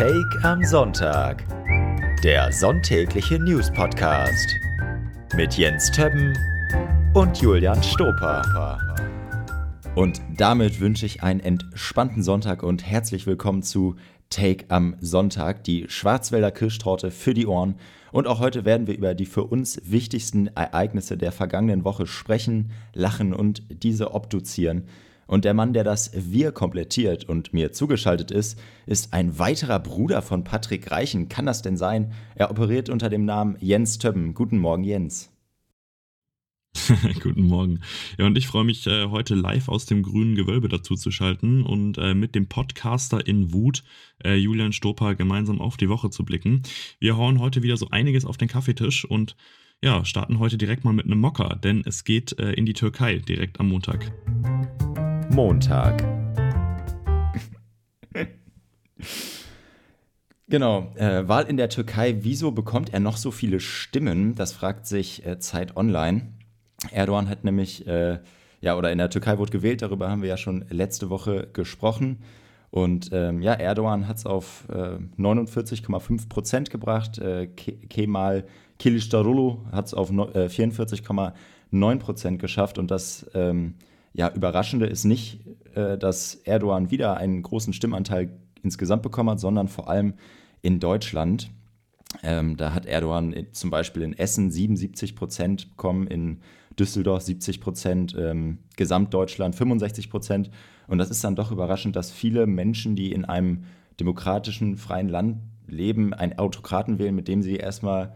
Take am Sonntag. Der sonntägliche News Podcast mit Jens Többen und Julian Stoper. Und damit wünsche ich einen entspannten Sonntag und herzlich willkommen zu Take am Sonntag, die Schwarzwälder Kirschtorte für die Ohren. Und auch heute werden wir über die für uns wichtigsten Ereignisse der vergangenen Woche sprechen, lachen und diese obduzieren. Und der Mann, der das Wir komplettiert und mir zugeschaltet ist, ist ein weiterer Bruder von Patrick Reichen. Kann das denn sein? Er operiert unter dem Namen Jens Többen. Guten Morgen, Jens. Guten Morgen. Ja, und ich freue mich, äh, heute live aus dem grünen Gewölbe dazu zu schalten und äh, mit dem Podcaster in Wut, äh, Julian Stoper, gemeinsam auf die Woche zu blicken. Wir hauen heute wieder so einiges auf den Kaffeetisch und ja, starten heute direkt mal mit einem Mocker, denn es geht in die Türkei direkt am Montag. Montag. Genau, äh, Wahl in der Türkei. Wieso bekommt er noch so viele Stimmen? Das fragt sich äh, Zeit Online. Erdogan hat nämlich, äh, ja, oder in der Türkei wurde gewählt, darüber haben wir ja schon letzte Woche gesprochen. Und ähm, ja, Erdogan hat es auf 49,5 äh, Prozent gebracht. Äh, Kemal Kilicdaroglu hat es auf 44,9 Prozent geschafft. Und das ähm, ja, Überraschende ist nicht, äh, dass Erdogan wieder einen großen Stimmanteil insgesamt bekommen hat, sondern vor allem in Deutschland. Ähm, da hat Erdogan zum Beispiel in Essen 77 Prozent bekommen, in Düsseldorf 70 Prozent, ähm, Gesamtdeutschland 65 Prozent. Und das ist dann doch überraschend, dass viele Menschen, die in einem demokratischen, freien Land leben, einen Autokraten wählen, mit dem sie erstmal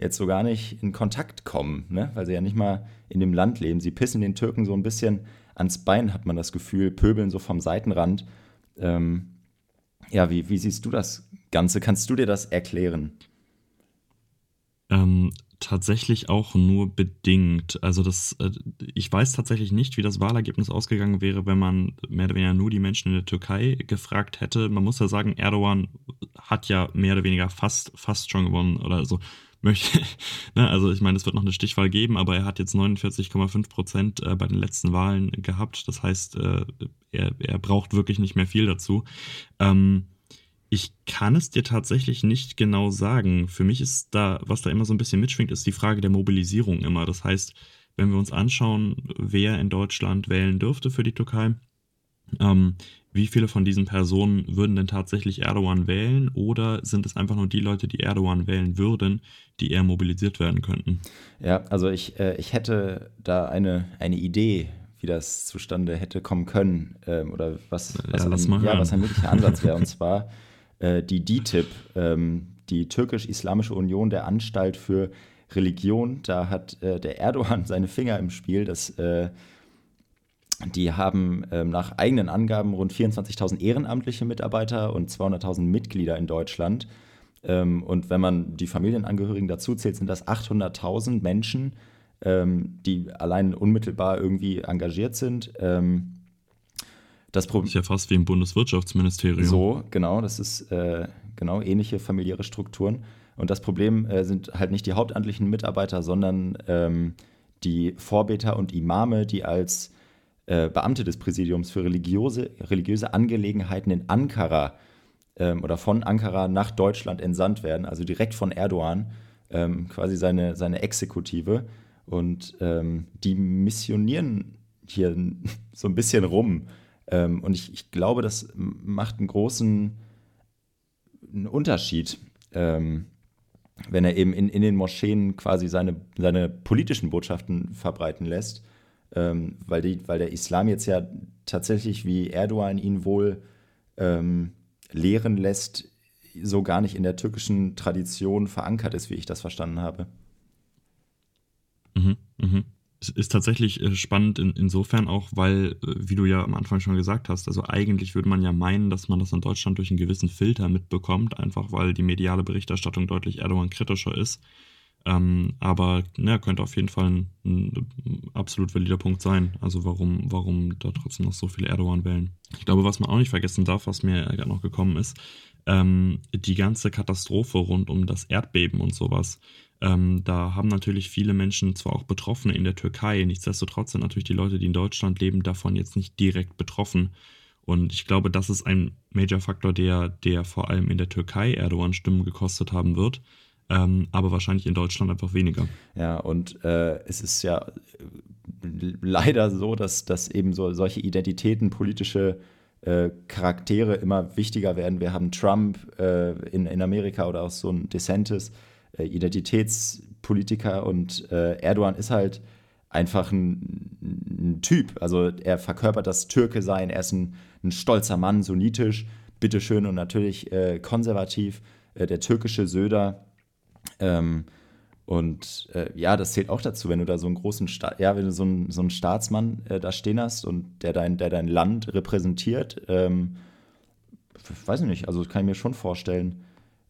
jetzt so gar nicht in Kontakt kommen, ne? weil sie ja nicht mal in dem Land leben. Sie pissen den Türken so ein bisschen ans Bein, hat man das Gefühl, pöbeln so vom Seitenrand. Ähm, ja, wie, wie siehst du das Ganze? Kannst du dir das erklären? Ähm, tatsächlich auch nur bedingt. Also das, äh, ich weiß tatsächlich nicht, wie das Wahlergebnis ausgegangen wäre, wenn man mehr oder weniger nur die Menschen in der Türkei gefragt hätte. Man muss ja sagen, Erdogan hat ja mehr oder weniger fast, fast schon gewonnen oder so möchte, ne, also ich meine, es wird noch eine Stichwahl geben, aber er hat jetzt 49,5 Prozent äh, bei den letzten Wahlen gehabt. Das heißt, äh, er, er braucht wirklich nicht mehr viel dazu. Ähm, ich kann es dir tatsächlich nicht genau sagen. Für mich ist da, was da immer so ein bisschen mitschwingt, ist die Frage der Mobilisierung immer. Das heißt, wenn wir uns anschauen, wer in Deutschland wählen dürfte für die Türkei, ähm, wie viele von diesen Personen würden denn tatsächlich Erdogan wählen oder sind es einfach nur die Leute, die Erdogan wählen würden, die eher mobilisiert werden könnten? Ja, also ich, äh, ich hätte da eine, eine Idee, wie das zustande hätte kommen können ähm, oder was, was, ja, ein, ja, was ein möglicher Ansatz wäre. Und zwar äh, die DITIB, ähm, die Türkisch-Islamische Union der Anstalt für Religion. Da hat äh, der Erdogan seine Finger im Spiel. Das äh, die haben ähm, nach eigenen Angaben rund 24.000 ehrenamtliche Mitarbeiter und 200.000 Mitglieder in Deutschland. Ähm, und wenn man die Familienangehörigen dazu zählt, sind das 800.000 Menschen, ähm, die allein unmittelbar irgendwie engagiert sind. Ähm, das, das ist ja fast wie im Bundeswirtschaftsministerium. So, genau, das ist äh, genau ähnliche familiäre Strukturen. Und das Problem äh, sind halt nicht die hauptamtlichen Mitarbeiter, sondern ähm, die Vorbeter und Imame, die als äh, Beamte des Präsidiums für religiöse, religiöse Angelegenheiten in Ankara ähm, oder von Ankara nach Deutschland entsandt werden, also direkt von Erdogan, ähm, quasi seine, seine Exekutive. Und ähm, die missionieren hier so ein bisschen rum. Ähm, und ich, ich, glaube, das macht einen großen einen Unterschied ähm, wenn er eben in, in den Moscheen quasi seine, seine politischen Botschaften verbreiten lässt ähm, weil, die, weil der Islam jetzt ja tatsächlich, wie Erdogan ihn wohl ähm, lehren lässt, so gar nicht in der türkischen Tradition verankert ist, wie ich das verstanden habe. Mhm, mhm. Es ist tatsächlich äh, spannend in, insofern auch, weil, äh, wie du ja am Anfang schon gesagt hast, also eigentlich würde man ja meinen, dass man das in Deutschland durch einen gewissen Filter mitbekommt, einfach weil die mediale Berichterstattung deutlich Erdogan kritischer ist. Ähm, aber ne, könnte auf jeden Fall ein, ein, absolut valider Punkt sein. Also warum, warum da trotzdem noch so viele Erdogan wählen. Ich glaube, was man auch nicht vergessen darf, was mir gerade noch gekommen ist, ähm, die ganze Katastrophe rund um das Erdbeben und sowas. Ähm, da haben natürlich viele Menschen, zwar auch Betroffene in der Türkei, nichtsdestotrotz sind natürlich die Leute, die in Deutschland leben, davon jetzt nicht direkt betroffen. Und ich glaube, das ist ein Major-Faktor, der, der vor allem in der Türkei Erdogan Stimmen gekostet haben wird, ähm, aber wahrscheinlich in Deutschland einfach weniger. Ja, und äh, es ist ja leider so, dass, dass eben so solche Identitäten, politische äh, Charaktere immer wichtiger werden. Wir haben Trump äh, in, in Amerika oder auch so ein DeSantis, äh, Identitätspolitiker und äh, Erdogan ist halt einfach ein, ein, Typ. Also er verkörpert das Türke sein, er ist ein, ein stolzer Mann, sunnitisch, bitteschön und natürlich äh, konservativ, äh, der türkische Söder. Ähm, und äh, ja, das zählt auch dazu, wenn du da so einen großen, Sta ja, wenn du so einen, so einen Staatsmann äh, da stehen hast und der dein, der dein Land repräsentiert, ähm, weiß ich nicht, also kann ich mir schon vorstellen,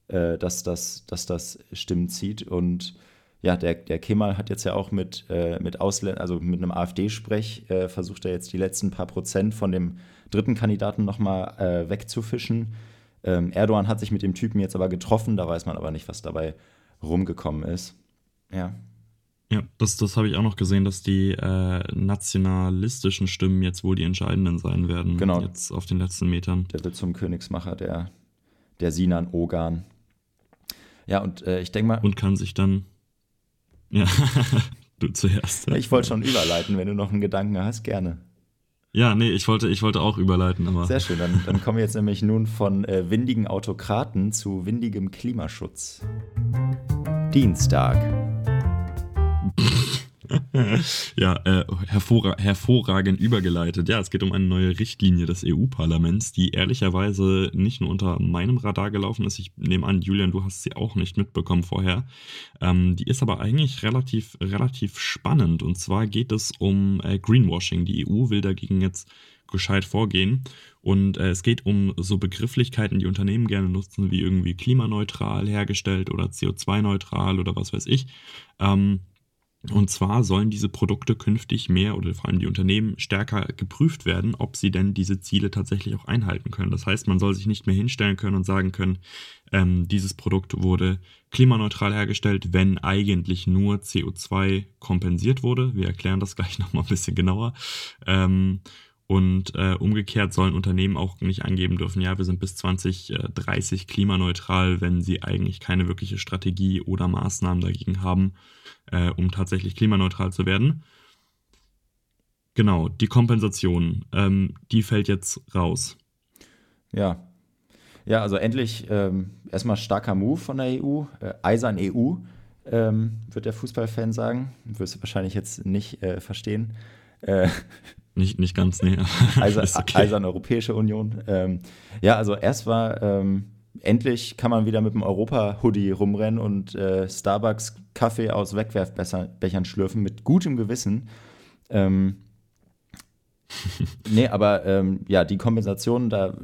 äh, dass, das, dass das Stimmen zieht. Und ja, der, der Kemal hat jetzt ja auch mit, äh, mit Ausländern, also mit einem AfD-Sprech, äh, versucht er jetzt die letzten paar Prozent von dem dritten Kandidaten nochmal äh, wegzufischen. Ähm, Erdogan hat sich mit dem Typen jetzt aber getroffen, da weiß man aber nicht, was dabei rumgekommen ist. Ja. Ja, das, das habe ich auch noch gesehen, dass die äh, nationalistischen Stimmen jetzt wohl die entscheidenden sein werden. Genau. Jetzt auf den letzten Metern. Der wird zum Königsmacher, der, der Sinan Ogan. Ja, und äh, ich denke mal. Und kann sich dann. Ja, du zuerst. Ich wollte schon überleiten, wenn du noch einen Gedanken hast, gerne. Ja, nee, ich wollte, ich wollte auch überleiten, aber. Sehr schön, dann, dann kommen wir jetzt nämlich nun von äh, windigen Autokraten zu windigem Klimaschutz. Dienstag. Ja, äh, hervor hervorragend übergeleitet. Ja, es geht um eine neue Richtlinie des EU-Parlaments, die ehrlicherweise nicht nur unter meinem Radar gelaufen ist. Ich nehme an, Julian, du hast sie auch nicht mitbekommen vorher. Ähm, die ist aber eigentlich relativ, relativ spannend. Und zwar geht es um äh, Greenwashing. Die EU will dagegen jetzt gescheit vorgehen. Und äh, es geht um so Begrifflichkeiten, die Unternehmen gerne nutzen, wie irgendwie klimaneutral hergestellt oder CO2-neutral oder was weiß ich. Ähm, und zwar sollen diese Produkte künftig mehr oder vor allem die Unternehmen stärker geprüft werden, ob sie denn diese Ziele tatsächlich auch einhalten können. Das heißt, man soll sich nicht mehr hinstellen können und sagen können, ähm, dieses Produkt wurde klimaneutral hergestellt, wenn eigentlich nur CO2 kompensiert wurde. Wir erklären das gleich nochmal ein bisschen genauer. Ähm, und äh, umgekehrt sollen Unternehmen auch nicht angeben dürfen, ja, wir sind bis 2030 klimaneutral, wenn sie eigentlich keine wirkliche Strategie oder Maßnahmen dagegen haben, äh, um tatsächlich klimaneutral zu werden. Genau, die Kompensation, ähm, die fällt jetzt raus. Ja. Ja, also endlich ähm, erstmal starker Move von der EU, äh, Eisern EU, ähm, wird der Fußballfan sagen. Wirst du wahrscheinlich jetzt nicht äh, verstehen. Äh, nicht, nicht ganz, nee. Eisern, okay. Eisern Europäische Union. Ähm, ja, also erst war, ähm, endlich kann man wieder mit dem Europa-Hoodie rumrennen und äh, Starbucks Kaffee aus Wegwerfbechern schlürfen mit gutem Gewissen. Ähm, nee, aber ähm, ja, die Kompensation, da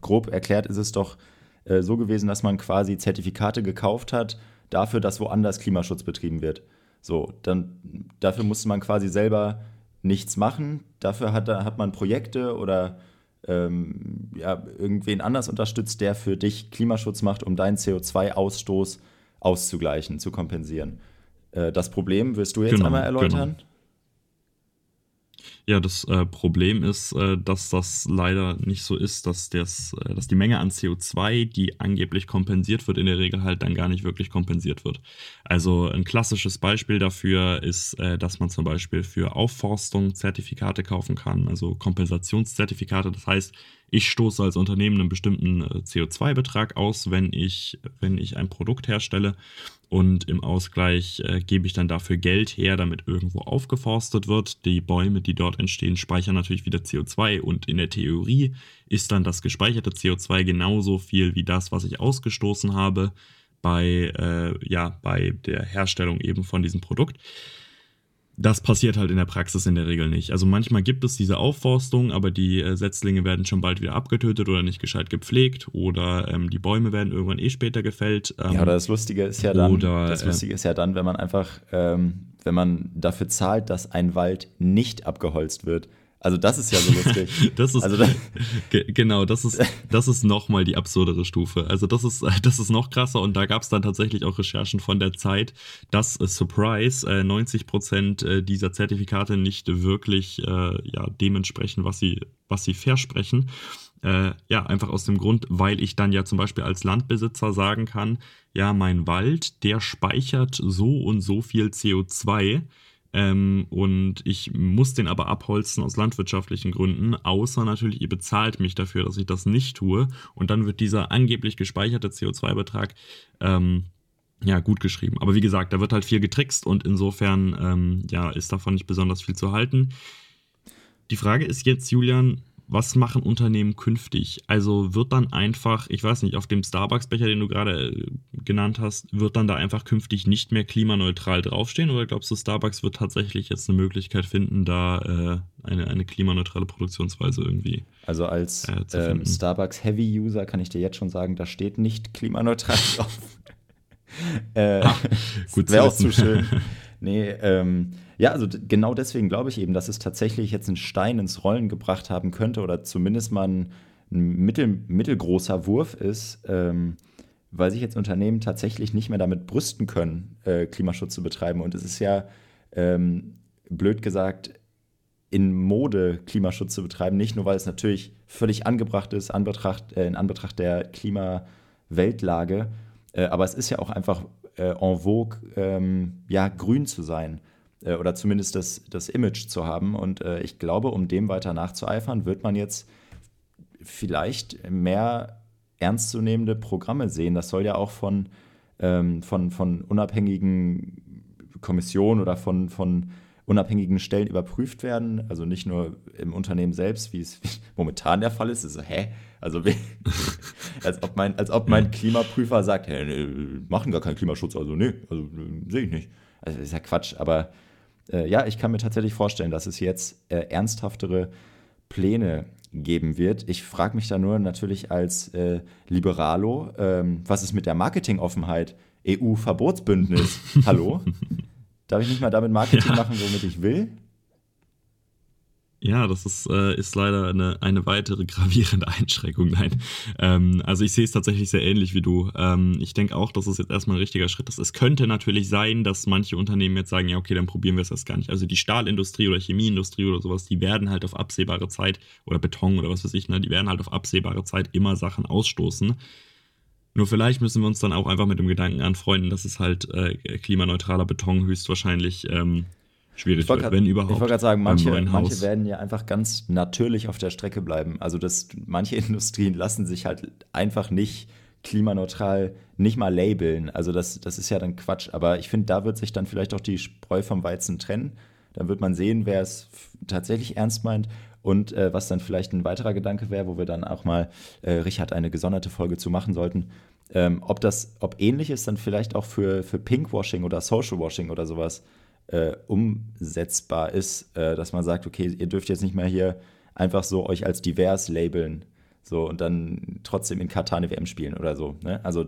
grob erklärt ist es doch äh, so gewesen, dass man quasi Zertifikate gekauft hat dafür, dass woanders Klimaschutz betrieben wird. So, dann dafür musste man quasi selber nichts machen. Dafür hat, hat man Projekte oder ähm, ja, irgendwen anders unterstützt, der für dich Klimaschutz macht, um deinen CO2-Ausstoß auszugleichen, zu kompensieren. Äh, das Problem wirst du jetzt genau, einmal erläutern? Genau. Ja, das äh, Problem ist, äh, dass das leider nicht so ist, dass, das, äh, dass die Menge an CO2, die angeblich kompensiert wird, in der Regel halt dann gar nicht wirklich kompensiert wird. Also ein klassisches Beispiel dafür ist, äh, dass man zum Beispiel für Aufforstung Zertifikate kaufen kann, also Kompensationszertifikate. Das heißt, ich stoße als Unternehmen einen bestimmten äh, CO2-Betrag aus, wenn ich, wenn ich ein Produkt herstelle und im Ausgleich äh, gebe ich dann dafür Geld her, damit irgendwo aufgeforstet wird. Die Bäume, die dort entstehen, speichern natürlich wieder CO2 und in der Theorie ist dann das gespeicherte CO2 genauso viel wie das, was ich ausgestoßen habe bei, äh, ja, bei der Herstellung eben von diesem Produkt. Das passiert halt in der Praxis in der Regel nicht. Also manchmal gibt es diese Aufforstung, aber die äh, Setzlinge werden schon bald wieder abgetötet oder nicht gescheit gepflegt oder ähm, die Bäume werden irgendwann eh später gefällt. Ähm, ja, oder das Lustige ist ja dann, oder, das äh, Lustige ist ja dann, wenn man einfach, ähm, wenn man dafür zahlt, dass ein Wald nicht abgeholzt wird. Also das ist ja so lustig. das ist also, genau, das ist das ist noch mal die absurdere Stufe. Also das ist das ist noch krasser und da gab es dann tatsächlich auch Recherchen von der Zeit, dass äh, Surprise äh, 90 Prozent äh, dieser Zertifikate nicht wirklich äh, ja dementsprechend was sie was sie versprechen. Äh, ja, einfach aus dem Grund, weil ich dann ja zum Beispiel als Landbesitzer sagen kann, ja, mein Wald, der speichert so und so viel CO2 ähm, und ich muss den aber abholzen aus landwirtschaftlichen Gründen, außer natürlich, ihr bezahlt mich dafür, dass ich das nicht tue. Und dann wird dieser angeblich gespeicherte CO2-Betrag ähm, ja, gut geschrieben. Aber wie gesagt, da wird halt viel getrickst und insofern ähm, ja, ist davon nicht besonders viel zu halten. Die Frage ist jetzt, Julian, was machen Unternehmen künftig? Also wird dann einfach, ich weiß nicht, auf dem Starbucks-Becher, den du gerade äh, genannt hast, wird dann da einfach künftig nicht mehr klimaneutral draufstehen? Oder glaubst du, Starbucks wird tatsächlich jetzt eine Möglichkeit finden, da äh, eine, eine klimaneutrale Produktionsweise irgendwie? Also als äh, ähm, Starbucks Heavy-User kann ich dir jetzt schon sagen, da steht nicht klimaneutral drauf. äh, ah, gut Wäre auch zu schön. Nee, ähm, ja, also genau deswegen glaube ich eben, dass es tatsächlich jetzt einen Stein ins Rollen gebracht haben könnte oder zumindest mal ein, ein mittel, mittelgroßer Wurf ist, ähm, weil sich jetzt Unternehmen tatsächlich nicht mehr damit brüsten können, äh, Klimaschutz zu betreiben. Und es ist ja, ähm, blöd gesagt, in Mode Klimaschutz zu betreiben, nicht nur, weil es natürlich völlig angebracht ist Anbetracht, äh, in Anbetracht der Klimaweltlage, äh, aber es ist ja auch einfach äh, en vogue, ähm, ja, grün zu sein äh, oder zumindest das, das Image zu haben. Und äh, ich glaube, um dem weiter nachzueifern, wird man jetzt vielleicht mehr ernstzunehmende Programme sehen. Das soll ja auch von, ähm, von, von unabhängigen Kommissionen oder von, von unabhängigen Stellen überprüft werden. Also nicht nur im Unternehmen selbst, wie es momentan der Fall ist. ist so, hä? Also als ob mein, als ob mein Klimaprüfer sagt, hä, nee, machen gar keinen Klimaschutz, also nee, also sehe ich nicht. Also das ist ja Quatsch, aber äh, ja, ich kann mir tatsächlich vorstellen, dass es jetzt äh, ernsthaftere Pläne geben wird. Ich frage mich da nur natürlich als äh, Liberalo, ähm, was ist mit der Marketingoffenheit? EU-Verbotsbündnis. Hallo? Darf ich nicht mal damit Marketing ja. machen, womit ich will? Ja, das ist, äh, ist leider eine, eine weitere gravierende Einschränkung. Nein. Ähm, also ich sehe es tatsächlich sehr ähnlich wie du. Ähm, ich denke auch, dass es jetzt erstmal ein richtiger Schritt ist. Es könnte natürlich sein, dass manche Unternehmen jetzt sagen, ja, okay, dann probieren wir es erst gar nicht. Also die Stahlindustrie oder Chemieindustrie oder sowas, die werden halt auf absehbare Zeit, oder Beton oder was weiß ich, ne, die werden halt auf absehbare Zeit immer Sachen ausstoßen. Nur vielleicht müssen wir uns dann auch einfach mit dem Gedanken anfreunden, dass es halt äh, klimaneutraler Beton höchstwahrscheinlich ähm, schwierig grad, wenn überhaupt. Ich wollte gerade sagen, manche, manche werden ja einfach ganz natürlich auf der Strecke bleiben. Also das, manche Industrien lassen sich halt einfach nicht klimaneutral nicht mal labeln. Also das, das ist ja dann Quatsch. Aber ich finde, da wird sich dann vielleicht auch die Spreu vom Weizen trennen. Dann wird man sehen, wer es tatsächlich ernst meint. Und äh, was dann vielleicht ein weiterer Gedanke wäre, wo wir dann auch mal, äh, Richard, eine gesonderte Folge zu machen sollten, ähm, ob das, ob ähnliches dann vielleicht auch für, für Pinkwashing oder Socialwashing oder sowas äh, umsetzbar ist, äh, dass man sagt, okay, ihr dürft jetzt nicht mehr hier einfach so euch als divers labeln, so und dann trotzdem in Katar eine WM spielen oder so. Ne? Also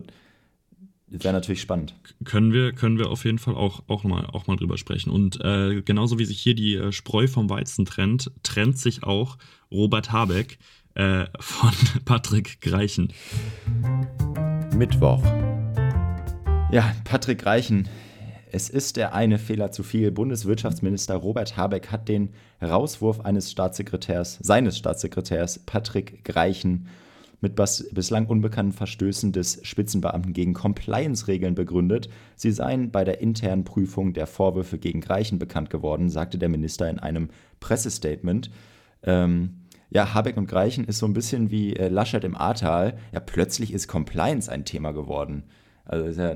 wäre natürlich spannend. Können wir, können wir auf jeden Fall auch, auch, mal, auch mal drüber sprechen. Und äh, genauso wie sich hier die äh, Spreu vom Weizen trennt, trennt sich auch Robert Habeck äh, von Patrick Greichen. Mittwoch. Ja, Patrick Reichen. Es ist der eine Fehler zu viel. Bundeswirtschaftsminister Robert Habeck hat den Rauswurf eines Staatssekretärs, seines Staatssekretärs Patrick Greichen mit bislang unbekannten Verstößen des Spitzenbeamten gegen Compliance-Regeln begründet. Sie seien bei der internen Prüfung der Vorwürfe gegen Greichen bekannt geworden, sagte der Minister in einem Pressestatement. Ähm, ja, Habeck und Greichen ist so ein bisschen wie äh, Laschet im Ahrtal. Ja, plötzlich ist Compliance ein Thema geworden. Also ja,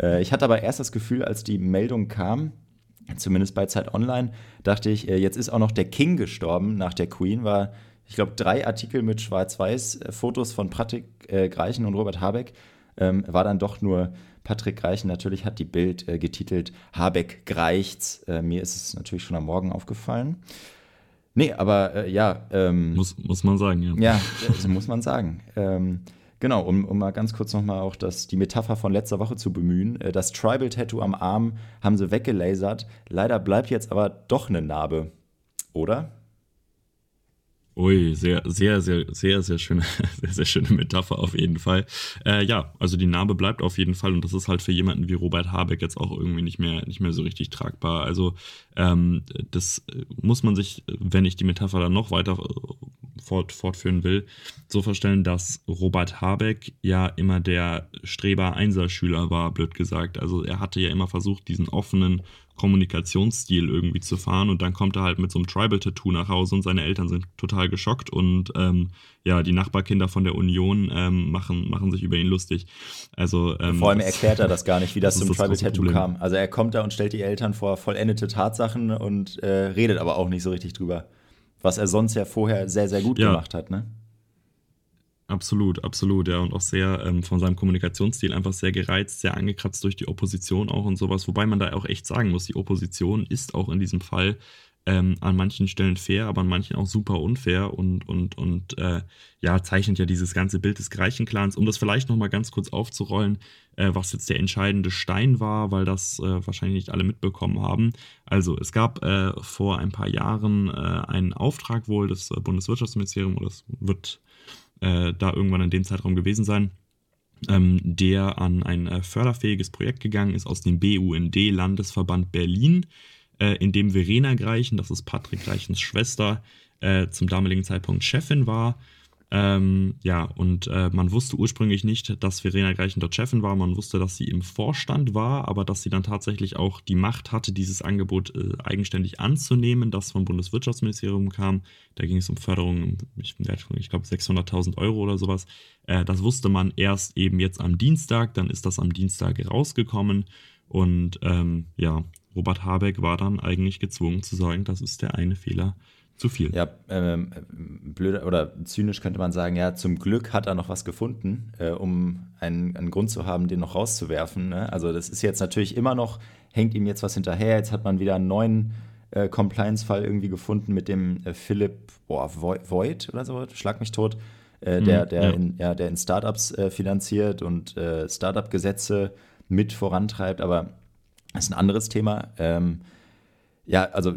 äh, ich hatte aber erst das Gefühl, als die Meldung kam, zumindest bei Zeit Online, dachte ich, äh, jetzt ist auch noch der King gestorben nach der Queen, war, ich glaube, drei Artikel mit Schwarz-Weiß-Fotos von Patrick äh, Greichen und Robert Habeck. Ähm, war dann doch nur Patrick Greichen. Natürlich hat die Bild äh, getitelt Habeck greicht's. Äh, mir ist es natürlich schon am Morgen aufgefallen. Nee, aber äh, ja. Ähm, muss, muss man sagen, ja. Ja, also muss man sagen. Ähm, genau, um, um mal ganz kurz nochmal auch das, die Metapher von letzter Woche zu bemühen. Äh, das Tribal-Tattoo am Arm haben sie weggelasert. Leider bleibt jetzt aber doch eine Narbe oder? Ui, sehr, sehr, sehr, sehr, sehr schöne, sehr, sehr schöne Metapher auf jeden Fall. Äh, ja, also die Narbe bleibt auf jeden Fall und das ist halt für jemanden wie Robert Habeck jetzt auch irgendwie nicht mehr, nicht mehr so richtig tragbar. Also ähm, das muss man sich, wenn ich die Metapher dann noch weiter äh, fort, fortführen will, so vorstellen, dass Robert Habeck ja immer der Streber-Einserschüler war, blöd gesagt. Also er hatte ja immer versucht, diesen offenen Kommunikationsstil irgendwie zu fahren und dann kommt er halt mit so einem Tribal-Tattoo nach Hause und seine Eltern sind total geschockt und ähm, ja, die Nachbarkinder von der Union ähm, machen, machen sich über ihn lustig. Also, ähm, vor allem erklärt er das gar nicht, wie das, das zum Tribal-Tattoo kam. Also er kommt da und stellt die Eltern vor vollendete Tatsachen und äh, redet aber auch nicht so richtig drüber. Was er sonst ja vorher sehr, sehr gut ja. gemacht hat, ne? Absolut, absolut, ja. Und auch sehr ähm, von seinem Kommunikationsstil einfach sehr gereizt, sehr angekratzt durch die Opposition auch und sowas. Wobei man da auch echt sagen muss, die Opposition ist auch in diesem Fall ähm, an manchen Stellen fair, aber an manchen auch super unfair und, und, und äh, ja, zeichnet ja dieses ganze Bild des Greichen-Clans. Um das vielleicht nochmal ganz kurz aufzurollen, äh, was jetzt der entscheidende Stein war, weil das äh, wahrscheinlich nicht alle mitbekommen haben. Also es gab äh, vor ein paar Jahren äh, einen Auftrag wohl des äh, Bundeswirtschaftsministeriums, oder es wird äh, da irgendwann in dem Zeitraum gewesen sein, ähm, der an ein äh, förderfähiges Projekt gegangen ist aus dem BUND Landesverband Berlin, äh, in dem Verena Greichen, das ist Patrick Greichens Schwester, äh, zum damaligen Zeitpunkt Chefin war ähm, ja, und äh, man wusste ursprünglich nicht, dass Verena Greichen dort Chefin war. Man wusste, dass sie im Vorstand war, aber dass sie dann tatsächlich auch die Macht hatte, dieses Angebot äh, eigenständig anzunehmen, das vom Bundeswirtschaftsministerium kam. Da ging es um Förderung, ich, ich glaube 600.000 Euro oder sowas. Äh, das wusste man erst eben jetzt am Dienstag. Dann ist das am Dienstag rausgekommen. Und ähm, ja, Robert Habeck war dann eigentlich gezwungen zu sagen, das ist der eine Fehler zu viel. Ja, ähm, blöd oder zynisch könnte man sagen, ja, zum Glück hat er noch was gefunden, äh, um einen, einen, Grund zu haben, den noch rauszuwerfen. Ne? Also das ist jetzt natürlich immer noch, hängt ihm jetzt was hinterher. Jetzt hat man wieder einen neuen äh, Compliance-Fall irgendwie gefunden mit dem äh, Philipp boah, Voigt oder so, schlag mich tot, äh, der, mhm, der, ja. In, ja, der in Startups äh, finanziert und äh, Startup-Gesetze mit vorantreibt, aber das ist ein anderes Thema. Ähm, ja, also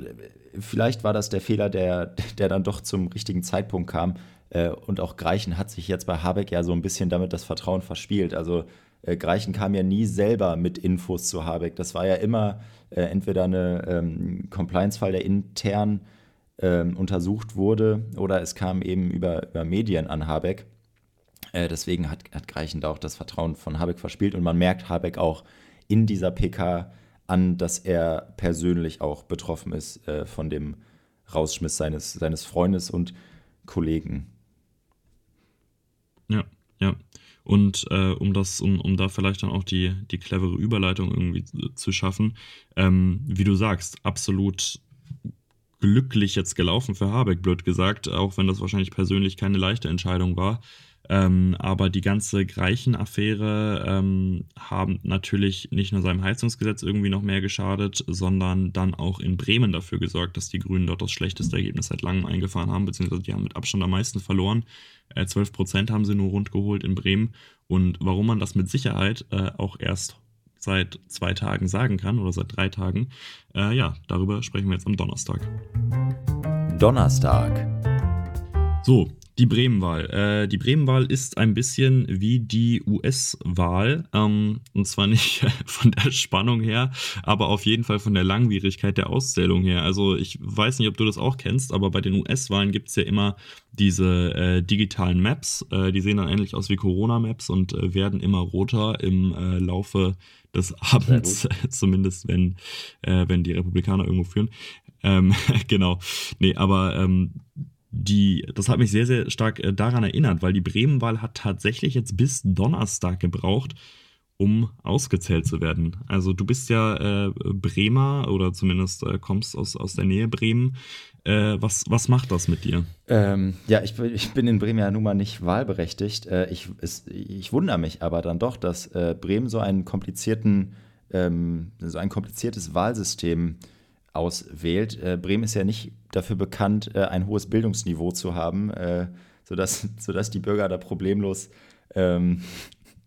vielleicht war das der Fehler, der, der dann doch zum richtigen Zeitpunkt kam. Äh, und auch Greichen hat sich jetzt bei Habeck ja so ein bisschen damit das Vertrauen verspielt. Also äh, Greichen kam ja nie selber mit Infos zu Habeck. Das war ja immer äh, entweder ein ähm, Compliance-Fall, der intern ähm, untersucht wurde, oder es kam eben über, über Medien an Habeck. Äh, deswegen hat, hat Greichen da auch das Vertrauen von Habeck verspielt. Und man merkt Habeck auch in dieser PK an, dass er persönlich auch betroffen ist äh, von dem Rausschmiss seines, seines Freundes und Kollegen. Ja, ja. Und äh, um das, um, um da vielleicht dann auch die, die clevere Überleitung irgendwie zu schaffen, ähm, wie du sagst, absolut glücklich jetzt gelaufen für Habeck, blöd gesagt, auch wenn das wahrscheinlich persönlich keine leichte Entscheidung war. Ähm, aber die ganze Greichen-Affäre ähm, haben natürlich nicht nur seinem Heizungsgesetz irgendwie noch mehr geschadet, sondern dann auch in Bremen dafür gesorgt, dass die Grünen dort das schlechteste Ergebnis seit langem eingefahren haben, beziehungsweise die haben mit Abstand am meisten verloren. Äh, 12 Prozent haben sie nur rund geholt in Bremen. Und warum man das mit Sicherheit äh, auch erst seit zwei Tagen sagen kann oder seit drei Tagen, äh, ja, darüber sprechen wir jetzt am Donnerstag. Donnerstag. So, die Bremenwahl. Äh, die Bremenwahl ist ein bisschen wie die US-Wahl. Ähm, und zwar nicht von der Spannung her, aber auf jeden Fall von der Langwierigkeit der Auszählung her. Also ich weiß nicht, ob du das auch kennst, aber bei den US-Wahlen gibt es ja immer diese äh, digitalen Maps. Äh, die sehen dann ähnlich aus wie Corona-Maps und äh, werden immer roter im äh, Laufe des Abends, zumindest wenn, äh, wenn die Republikaner irgendwo führen. Ähm, genau. Nee, aber ähm, die, das hat mich sehr, sehr stark äh, daran erinnert, weil die Bremenwahl hat tatsächlich jetzt bis Donnerstag gebraucht, um ausgezählt zu werden. Also du bist ja äh, Bremer oder zumindest äh, kommst aus, aus der Nähe Bremen. Äh, was, was macht das mit dir? Ähm, ja, ich, ich bin in Bremen ja nun mal nicht wahlberechtigt. Äh, ich, es, ich wundere mich aber dann doch, dass äh, Bremen so einen komplizierten, ähm, so ein kompliziertes Wahlsystem äh, auswählt. Äh, Bremen ist ja nicht dafür bekannt, äh, ein hohes Bildungsniveau zu haben, äh, sodass, sodass die Bürger da problemlos ähm,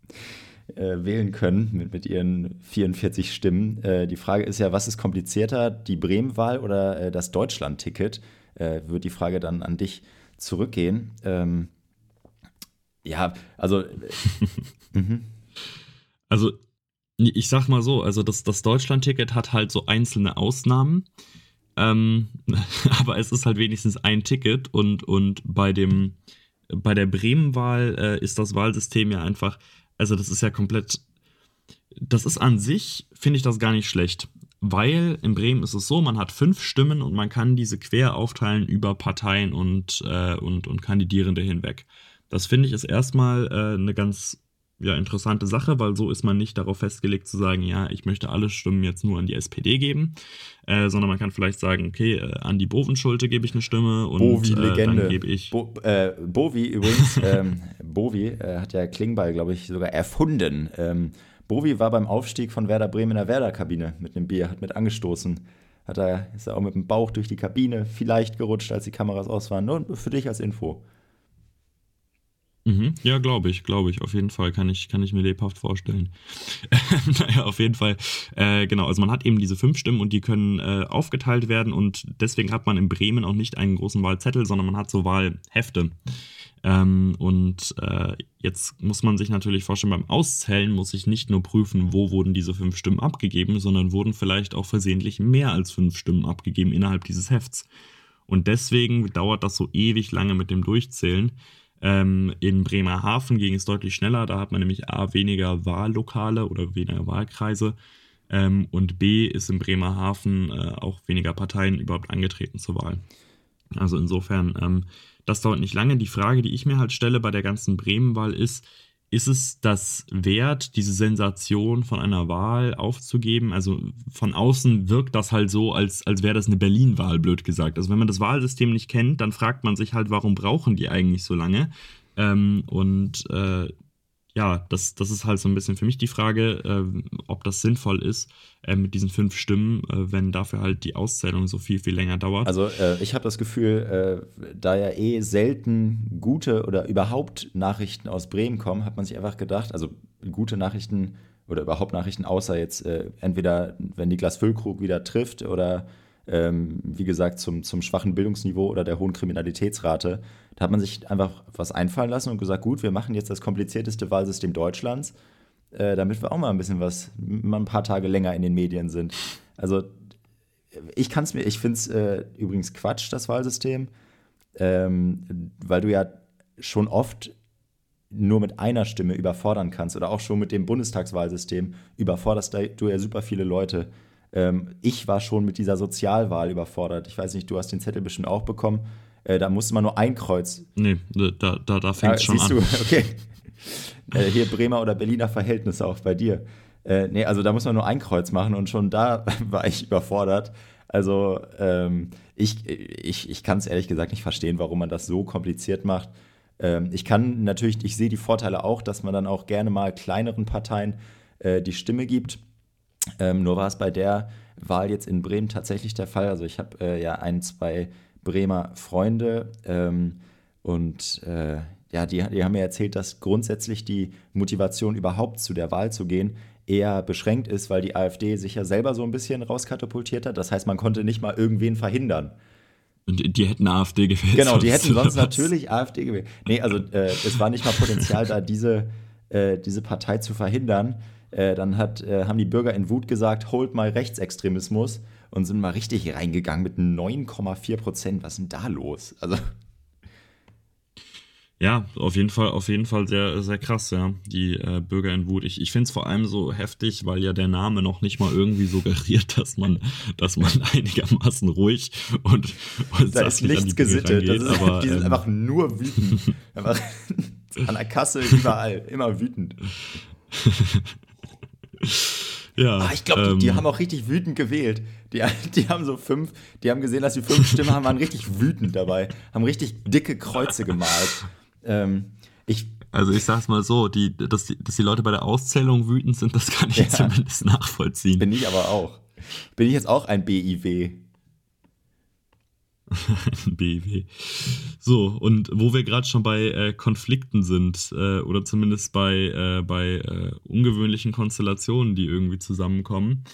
äh, wählen können mit, mit ihren 44 Stimmen. Äh, die Frage ist ja, was ist komplizierter, die Bremen-Wahl oder äh, das Deutschland-Ticket? äh, würde die Frage dann an dich zurückgehen. Ähm, ja, also. Äh, mhm. Also, ich sag mal so, also das, das Deutschland-Ticket hat halt so einzelne Ausnahmen. Ähm, aber es ist halt wenigstens ein Ticket und, und bei dem bei der Bremen-Wahl äh, ist das Wahlsystem ja einfach, also das ist ja komplett, das ist an sich, finde ich das gar nicht schlecht. Weil in Bremen ist es so, man hat fünf Stimmen und man kann diese quer aufteilen über Parteien und, äh, und, und Kandidierende hinweg. Das finde ich ist erstmal äh, eine ganz ja, interessante Sache, weil so ist man nicht darauf festgelegt zu sagen, ja, ich möchte alle Stimmen jetzt nur an die SPD geben, äh, sondern man kann vielleicht sagen, okay, äh, an die Bovenschulte gebe ich eine Stimme und Bovi, äh, dann gebe ich. Bo, äh, Bovi übrigens, ähm, Bovi äh, hat ja Klingbeil, glaube ich, sogar erfunden. Ähm, Bovi war beim Aufstieg von Werder Bremen in der Werder-Kabine mit einem Bier, hat mit angestoßen. Hat er, ist er auch mit dem Bauch durch die Kabine vielleicht gerutscht, als die Kameras aus waren. Nur für dich als Info. Mhm. Ja, glaube ich, glaube ich. Auf jeden Fall kann ich, kann ich mir lebhaft vorstellen. naja, auf jeden Fall. Äh, genau, also man hat eben diese fünf Stimmen und die können äh, aufgeteilt werden und deswegen hat man in Bremen auch nicht einen großen Wahlzettel, sondern man hat so Wahlhefte. Ähm, und äh, jetzt muss man sich natürlich vorstellen, beim Auszählen muss ich nicht nur prüfen, wo wurden diese fünf Stimmen abgegeben, sondern wurden vielleicht auch versehentlich mehr als fünf Stimmen abgegeben innerhalb dieses Hefts. Und deswegen dauert das so ewig lange mit dem Durchzählen. Ähm, in Bremerhaven ging es deutlich schneller. Da hat man nämlich A, weniger Wahllokale oder weniger Wahlkreise. Ähm, und B, ist in Bremerhaven äh, auch weniger Parteien überhaupt angetreten zur Wahl. Also insofern, ähm, das dauert nicht lange. Die Frage, die ich mir halt stelle bei der ganzen Bremen-Wahl ist, ist es das wert, diese Sensation von einer Wahl aufzugeben? Also von außen wirkt das halt so, als, als wäre das eine Berlin-Wahl, blöd gesagt. Also wenn man das Wahlsystem nicht kennt, dann fragt man sich halt, warum brauchen die eigentlich so lange? Ähm, und äh, ja, das, das ist halt so ein bisschen für mich die Frage, äh, ob das sinnvoll ist äh, mit diesen fünf Stimmen, äh, wenn dafür halt die Auszählung so viel, viel länger dauert. Also äh, ich habe das Gefühl, äh, da ja eh selten gute oder überhaupt Nachrichten aus Bremen kommen, hat man sich einfach gedacht, also gute Nachrichten oder überhaupt Nachrichten, außer jetzt äh, entweder, wenn Niklas Füllkrug wieder trifft oder ähm, wie gesagt, zum, zum schwachen Bildungsniveau oder der hohen Kriminalitätsrate. Da hat man sich einfach was einfallen lassen und gesagt, gut, wir machen jetzt das komplizierteste Wahlsystem Deutschlands, äh, damit wir auch mal ein bisschen was, mal ein paar Tage länger in den Medien sind. Also ich kann es mir, ich finde es äh, übrigens Quatsch, das Wahlsystem, ähm, weil du ja schon oft nur mit einer Stimme überfordern kannst oder auch schon mit dem Bundestagswahlsystem überforderst du ja super viele Leute. Ähm, ich war schon mit dieser Sozialwahl überfordert. Ich weiß nicht, du hast den Zettel bestimmt auch bekommen. Äh, da musste man nur ein Kreuz. Nee, da, da, da fängt es ja, schon siehst an. Du, okay. äh, hier Bremer oder Berliner Verhältnisse auch bei dir. Äh, nee, also da muss man nur ein Kreuz machen und schon da war ich überfordert. Also ähm, ich, ich, ich kann es ehrlich gesagt nicht verstehen, warum man das so kompliziert macht. Ähm, ich kann natürlich, ich sehe die Vorteile auch, dass man dann auch gerne mal kleineren Parteien äh, die Stimme gibt. Ähm, nur war es bei der Wahl jetzt in Bremen tatsächlich der Fall. Also ich habe äh, ja ein, zwei Bremer Freunde ähm, und äh, ja, die, die haben mir erzählt, dass grundsätzlich die Motivation überhaupt zu der Wahl zu gehen eher beschränkt ist, weil die AfD sich ja selber so ein bisschen rauskatapultiert hat. Das heißt, man konnte nicht mal irgendwen verhindern. Und die hätten AfD gewählt. Genau, die hätten sonst natürlich AfD gewählt. Nee, also äh, es war nicht mal Potenzial da, diese, äh, diese Partei zu verhindern. Äh, dann hat, äh, haben die Bürger in Wut gesagt, holt mal Rechtsextremismus und sind mal richtig reingegangen mit 9,4 Prozent. Was ist denn da los? Also. Ja, auf jeden Fall, auf jeden Fall sehr, sehr krass, ja, die äh, Bürger in Wut. Ich, ich finde es vor allem so heftig, weil ja der Name noch nicht mal irgendwie suggeriert, dass man, dass man einigermaßen ruhig und, und da ist nichts gesittet. Rangeht, ist, aber, die sind ähm, einfach nur wütend. einfach an der Kasse überall, immer wütend. Ja, ah, ich glaube, ähm, die, die, haben auch richtig wütend gewählt. Die, die haben so fünf, die haben gesehen, dass sie fünf Stimmen haben, waren richtig wütend dabei, haben richtig dicke Kreuze gemalt. Ähm, ich, also ich sag's mal so, die, dass, die, dass die Leute bei der Auszählung wütend sind, das kann ich ja, zumindest nachvollziehen. Bin ich aber auch. Bin ich jetzt auch ein BIW? ein BIW. So, und wo wir gerade schon bei äh, Konflikten sind, äh, oder zumindest bei, äh, bei äh, ungewöhnlichen Konstellationen, die irgendwie zusammenkommen,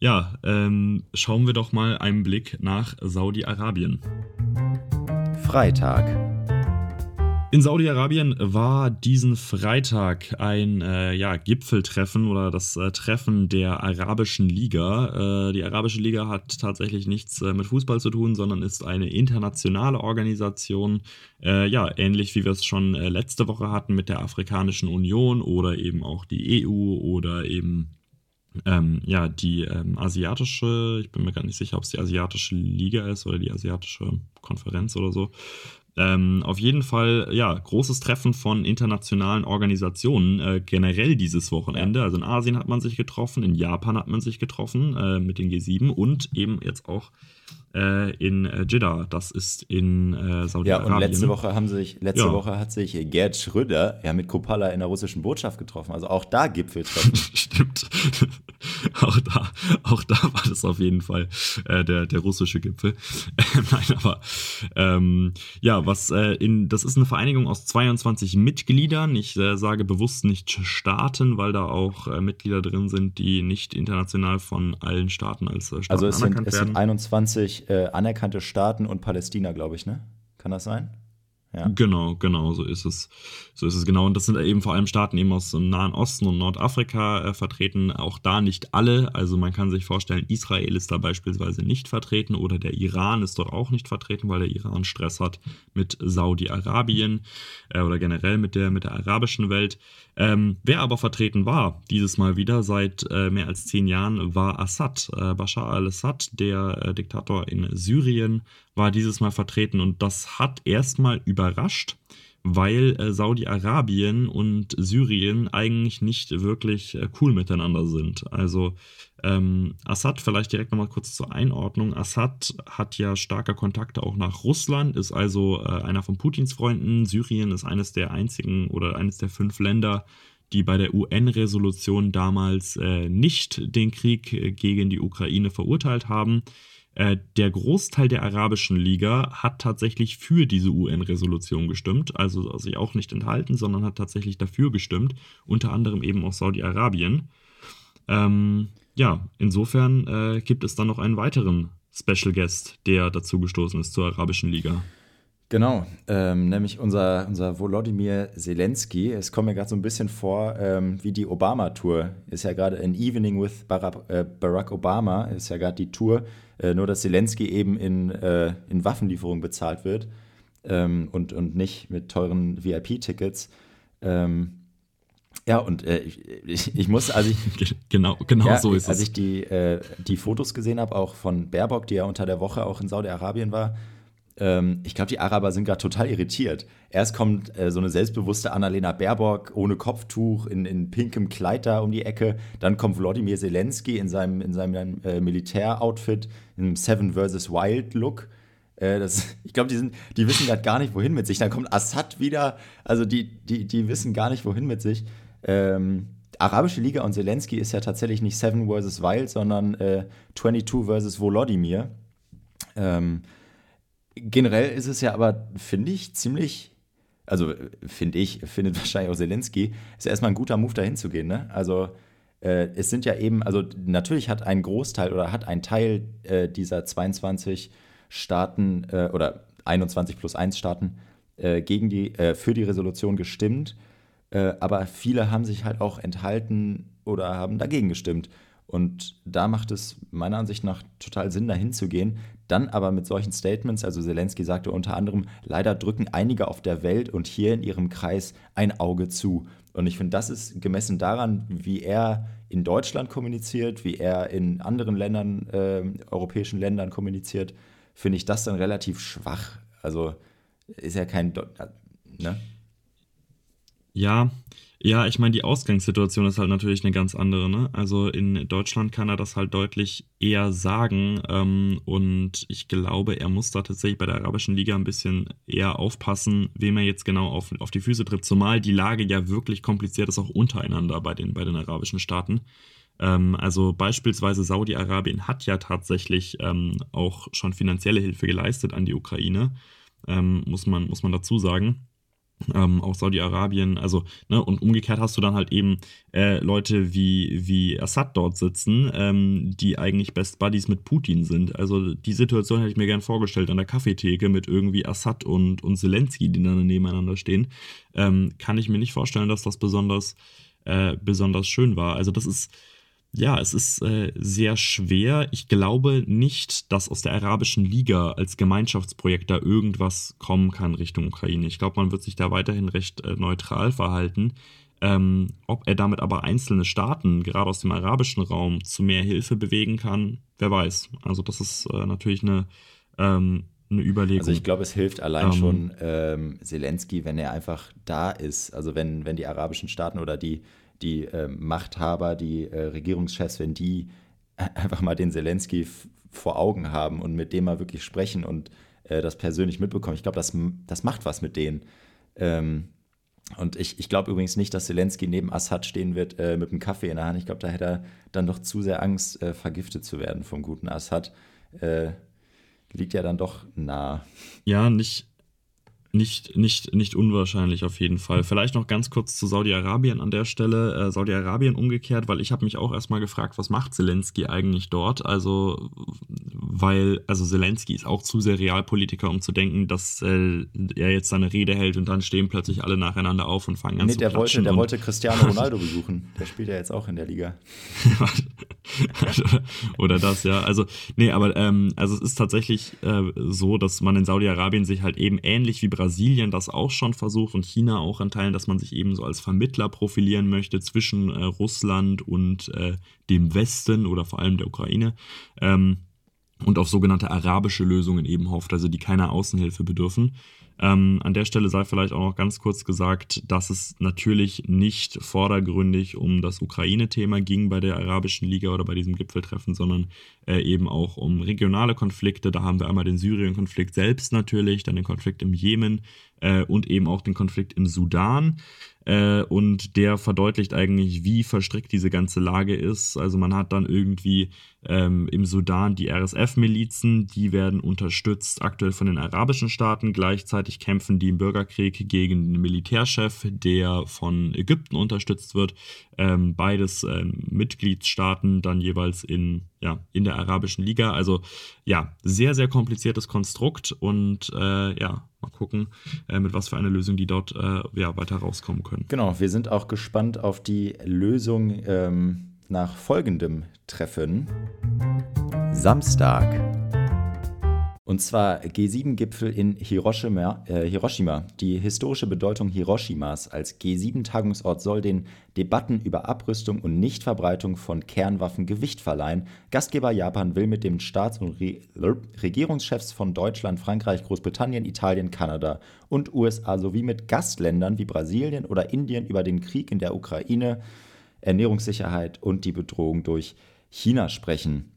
ja, ähm, schauen wir doch mal einen Blick nach Saudi-Arabien. Freitag. In Saudi-Arabien war diesen Freitag ein äh, ja, Gipfeltreffen oder das äh, Treffen der Arabischen Liga. Äh, die Arabische Liga hat tatsächlich nichts äh, mit Fußball zu tun, sondern ist eine internationale Organisation. Äh, ja, ähnlich wie wir es schon äh, letzte Woche hatten mit der Afrikanischen Union oder eben auch die EU oder eben ähm, ja, die ähm, asiatische, ich bin mir gar nicht sicher, ob es die asiatische Liga ist oder die asiatische Konferenz oder so. Ähm, auf jeden Fall, ja, großes Treffen von internationalen Organisationen äh, generell dieses Wochenende. Also in Asien hat man sich getroffen, in Japan hat man sich getroffen äh, mit den G7 und eben jetzt auch äh, in äh, Jeddah. Das ist in äh, Saudi-Arabien. Ja, und letzte Woche haben sich, letzte ja. Woche hat sich Gerd Schröder ja mit Kopala in der russischen Botschaft getroffen. Also auch da Gipfeltreffen. Stimmt. auch da, auch da war das auf jeden Fall äh, der, der russische Gipfel. Nein, aber ähm, ja, was äh, in, das ist eine Vereinigung aus 22 Mitgliedern. Ich äh, sage bewusst nicht Staaten, weil da auch Mitglieder drin sind, die nicht international von allen Staaten als Staaten also es sind, es sind 21 äh, anerkannte Staaten und Palästina, glaube ich, ne? Kann das sein? Ja. Genau, genau, so ist es. So ist es genau. Und das sind eben vor allem Staaten eben aus dem Nahen Osten und Nordafrika äh, vertreten. Auch da nicht alle. Also man kann sich vorstellen, Israel ist da beispielsweise nicht vertreten oder der Iran ist dort auch nicht vertreten, weil der Iran Stress hat mit Saudi-Arabien äh, oder generell mit der, mit der arabischen Welt. Ähm, wer aber vertreten war, dieses Mal wieder seit äh, mehr als zehn Jahren, war Assad. Äh, Bashar al-Assad, der äh, Diktator in Syrien, war dieses Mal vertreten und das hat erstmal überrascht, weil äh, Saudi-Arabien und Syrien eigentlich nicht wirklich äh, cool miteinander sind. Also ähm, Assad, vielleicht direkt nochmal kurz zur Einordnung. Assad hat ja starke Kontakte auch nach Russland, ist also äh, einer von Putins Freunden. Syrien ist eines der einzigen oder eines der fünf Länder, die bei der UN-Resolution damals äh, nicht den Krieg äh, gegen die Ukraine verurteilt haben. Äh, der Großteil der Arabischen Liga hat tatsächlich für diese UN-Resolution gestimmt, also sich auch nicht enthalten, sondern hat tatsächlich dafür gestimmt, unter anderem eben auch Saudi-Arabien. Ähm, ja, insofern äh, gibt es dann noch einen weiteren Special Guest, der dazugestoßen ist zur Arabischen Liga. Genau, ähm, nämlich unser, unser Volodymyr Zelensky. Es kommt mir gerade so ein bisschen vor ähm, wie die Obama-Tour. Ist ja gerade ein Evening with Barack, äh, Barack Obama, ist ja gerade die Tour. Äh, nur, dass Zelensky eben in, äh, in Waffenlieferung bezahlt wird ähm, und, und nicht mit teuren VIP-Tickets. Ähm, ja, und äh, ich, ich, muss, also ich, genau, genau ja, so ist als es. Als ich die, äh, die Fotos gesehen habe, auch von Baerbock, die ja unter der Woche auch in Saudi-Arabien war, ähm, ich glaube, die Araber sind gerade total irritiert. Erst kommt äh, so eine selbstbewusste Annalena Baerbock ohne Kopftuch in, in pinkem Kleid da um die Ecke. Dann kommt Wladimir Zelensky in seinem, in seinem äh, Militäroutfit, im Seven vs. Wild Look. Äh, das, ich glaube, die, die wissen gerade gar nicht, wohin mit sich. Dann kommt Assad wieder. Also die, die, die wissen gar nicht, wohin mit sich. Ähm, Arabische Liga und Zelensky ist ja tatsächlich nicht Seven vs. Wild, sondern äh, 22 vs. Volodymyr. Ähm, generell ist es ja aber, finde ich, ziemlich, also finde ich, findet wahrscheinlich auch Zelensky, ist ja erstmal ein guter Move, dahin zu gehen. Ne? Also äh, es sind ja eben, also natürlich hat ein Großteil oder hat ein Teil äh, dieser 22 Staaten äh, oder 21 plus 1 Staaten äh, gegen die, äh, für die Resolution gestimmt. Äh, aber viele haben sich halt auch enthalten oder haben dagegen gestimmt. Und da macht es meiner Ansicht nach total Sinn, dahin zu gehen. Dann aber mit solchen Statements, also Zelensky sagte unter anderem, leider drücken einige auf der Welt und hier in ihrem Kreis ein Auge zu. Und ich finde, das ist gemessen daran, wie er in Deutschland kommuniziert, wie er in anderen Ländern, äh, europäischen Ländern kommuniziert, finde ich das dann relativ schwach. Also ist ja kein, ne? Ja, ja, ich meine, die Ausgangssituation ist halt natürlich eine ganz andere. Ne? Also in Deutschland kann er das halt deutlich eher sagen. Ähm, und ich glaube, er muss da tatsächlich bei der Arabischen Liga ein bisschen eher aufpassen, wem er jetzt genau auf, auf die Füße tritt. Zumal die Lage ja wirklich kompliziert ist, auch untereinander bei den, bei den arabischen Staaten. Ähm, also beispielsweise Saudi-Arabien hat ja tatsächlich ähm, auch schon finanzielle Hilfe geleistet an die Ukraine, ähm, muss, man, muss man dazu sagen ähm, auch Saudi-Arabien, also, ne, und umgekehrt hast du dann halt eben äh, Leute wie, wie Assad dort sitzen, ähm, die eigentlich Best Buddies mit Putin sind. Also die Situation hätte ich mir gern vorgestellt an der Kaffeetheke mit irgendwie Assad und, und Zelensky, die dann nebeneinander stehen. Ähm, kann ich mir nicht vorstellen, dass das besonders, äh, besonders schön war. Also das ist ja, es ist äh, sehr schwer. Ich glaube nicht, dass aus der Arabischen Liga als Gemeinschaftsprojekt da irgendwas kommen kann Richtung Ukraine. Ich glaube, man wird sich da weiterhin recht äh, neutral verhalten. Ähm, ob er damit aber einzelne Staaten, gerade aus dem arabischen Raum, zu mehr Hilfe bewegen kann, wer weiß. Also das ist äh, natürlich eine, ähm, eine Überlegung. Also ich glaube, es hilft allein ähm, schon ähm, Zelensky, wenn er einfach da ist. Also wenn, wenn die arabischen Staaten oder die die äh, Machthaber, die äh, Regierungschefs, wenn die einfach mal den Zelensky vor Augen haben und mit dem mal wirklich sprechen und äh, das persönlich mitbekommen. Ich glaube, das, das macht was mit denen. Ähm, und ich, ich glaube übrigens nicht, dass Zelensky neben Assad stehen wird äh, mit einem Kaffee in der Hand. Ich glaube, da hätte er dann doch zu sehr Angst, äh, vergiftet zu werden vom guten Assad. Äh, liegt ja dann doch nah. Ja, nicht, nicht, nicht, nicht unwahrscheinlich auf jeden Fall. Vielleicht noch ganz kurz zu Saudi-Arabien an der Stelle. Äh, Saudi-Arabien umgekehrt, weil ich habe mich auch erstmal gefragt, was macht Zelensky eigentlich dort? Also, weil, also Zelensky ist auch zu sehr Realpolitiker, um zu denken, dass äh, er jetzt seine Rede hält und dann stehen plötzlich alle nacheinander auf und fangen an nee, zu der wollte, der wollte Cristiano Ronaldo besuchen. Der spielt ja jetzt auch in der Liga. Oder das, ja. Also, nee, aber ähm, also es ist tatsächlich äh, so, dass man in Saudi-Arabien sich halt eben ähnlich wie Brasilien Brasilien das auch schon versucht und China auch in Teilen, dass man sich eben so als Vermittler profilieren möchte zwischen äh, Russland und äh, dem Westen oder vor allem der Ukraine. Ähm, und auf sogenannte arabische Lösungen eben hofft, also die keiner Außenhilfe bedürfen. Ähm, an der Stelle sei vielleicht auch noch ganz kurz gesagt, dass es natürlich nicht vordergründig um das Ukraine-Thema ging bei der Arabischen Liga oder bei diesem Gipfeltreffen, sondern äh, eben auch um regionale Konflikte. Da haben wir einmal den Syrien-Konflikt selbst natürlich, dann den Konflikt im Jemen äh, und eben auch den Konflikt im Sudan. Äh, und der verdeutlicht eigentlich, wie verstrickt diese ganze Lage ist. Also man hat dann irgendwie ähm, im Sudan die RSF-Milizen, die werden unterstützt aktuell von den arabischen Staaten. Gleichzeitig kämpfen die im Bürgerkrieg gegen den Militärchef, der von Ägypten unterstützt wird. Ähm, beides ähm, Mitgliedsstaaten dann jeweils in, ja, in der Arabischen Liga. Also ja, sehr, sehr kompliziertes Konstrukt und äh, ja, mal gucken, äh, mit was für eine Lösung die dort äh, ja, weiter rauskommen können. Genau, wir sind auch gespannt auf die Lösung ähm, nach folgendem Treffen. Samstag. Und zwar G7-Gipfel in Hiroshima, äh, Hiroshima. Die historische Bedeutung Hiroshimas als G7-Tagungsort soll den Debatten über Abrüstung und Nichtverbreitung von Kernwaffen Gewicht verleihen. Gastgeber Japan will mit den Staats- und Re Regierungschefs von Deutschland, Frankreich, Großbritannien, Italien, Kanada und USA sowie mit Gastländern wie Brasilien oder Indien über den Krieg in der Ukraine, Ernährungssicherheit und die Bedrohung durch China sprechen.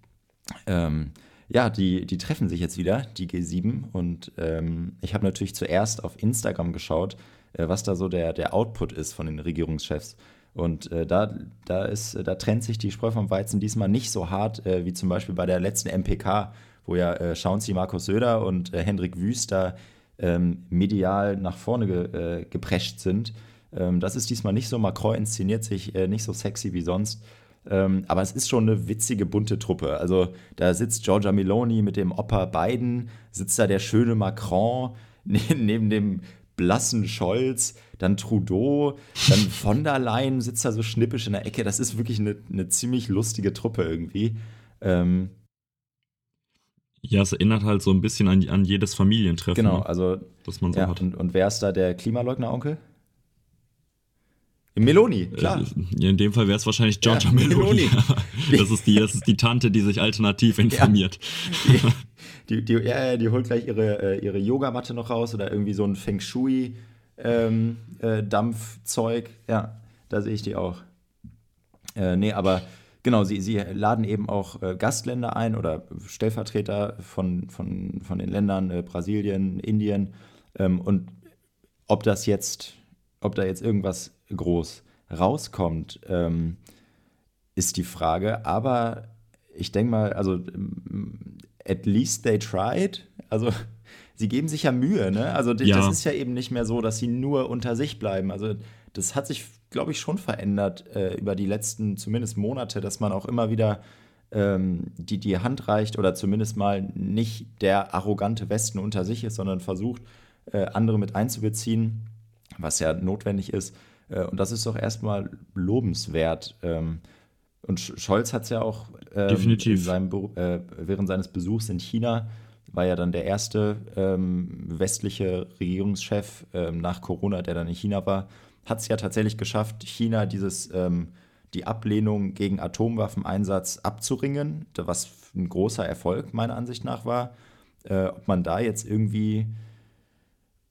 Ähm, ja, die, die treffen sich jetzt wieder, die G7. Und ähm, ich habe natürlich zuerst auf Instagram geschaut, äh, was da so der, der Output ist von den Regierungschefs. Und äh, da, da, ist, da trennt sich die Spreu vom Weizen diesmal nicht so hart äh, wie zum Beispiel bei der letzten MPK, wo ja äh, Schaunzi Markus Söder und äh, Hendrik Wüst da ähm, medial nach vorne ge, äh, geprescht sind. Ähm, das ist diesmal nicht so. Macron inszeniert sich äh, nicht so sexy wie sonst. Ähm, aber es ist schon eine witzige, bunte Truppe. Also da sitzt Giorgia Meloni mit dem Opa Biden, sitzt da der schöne Macron neben dem blassen Scholz, dann Trudeau, dann von der Leyen sitzt da so schnippisch in der Ecke. Das ist wirklich eine, eine ziemlich lustige Truppe irgendwie. Ähm, ja, es erinnert halt so ein bisschen an, an jedes Familientreffen. Genau, ne? also. Das man so ja, hat. Und, und wer ist da der Klimaleugner-Onkel? Meloni, klar. Äh, in dem Fall wäre es wahrscheinlich Giorgia ja, Meloni. Meloni. das, ist die, das ist die Tante, die sich alternativ informiert. Ja. Die, die, die, ja, die holt gleich ihre, äh, ihre Yogamatte noch raus oder irgendwie so ein Feng Shui-Dampfzeug. Ähm, äh, ja, da sehe ich die auch. Äh, nee, aber genau, sie, sie laden eben auch äh, Gastländer ein oder Stellvertreter von, von, von den Ländern äh, Brasilien, Indien. Ähm, und ob das jetzt, ob da jetzt irgendwas groß rauskommt, ähm, ist die Frage. Aber ich denke mal, also at least they tried. Also sie geben sich ja Mühe, ne? Also ja. das ist ja eben nicht mehr so, dass sie nur unter sich bleiben. Also das hat sich, glaube ich, schon verändert äh, über die letzten zumindest Monate, dass man auch immer wieder ähm, die, die Hand reicht oder zumindest mal nicht der arrogante Westen unter sich ist, sondern versucht, äh, andere mit einzubeziehen, was ja notwendig ist. Äh, und das ist doch erstmal lobenswert. Ähm, und Scholz hat es ja auch ähm, Definitiv. Äh, während seines Besuchs in China war ja dann der erste ähm, westliche Regierungschef ähm, nach Corona, der dann in China war, hat es ja tatsächlich geschafft, China dieses ähm, die Ablehnung gegen Atomwaffeneinsatz abzuringen, was ein großer Erfolg meiner Ansicht nach war. Äh, ob man da jetzt irgendwie,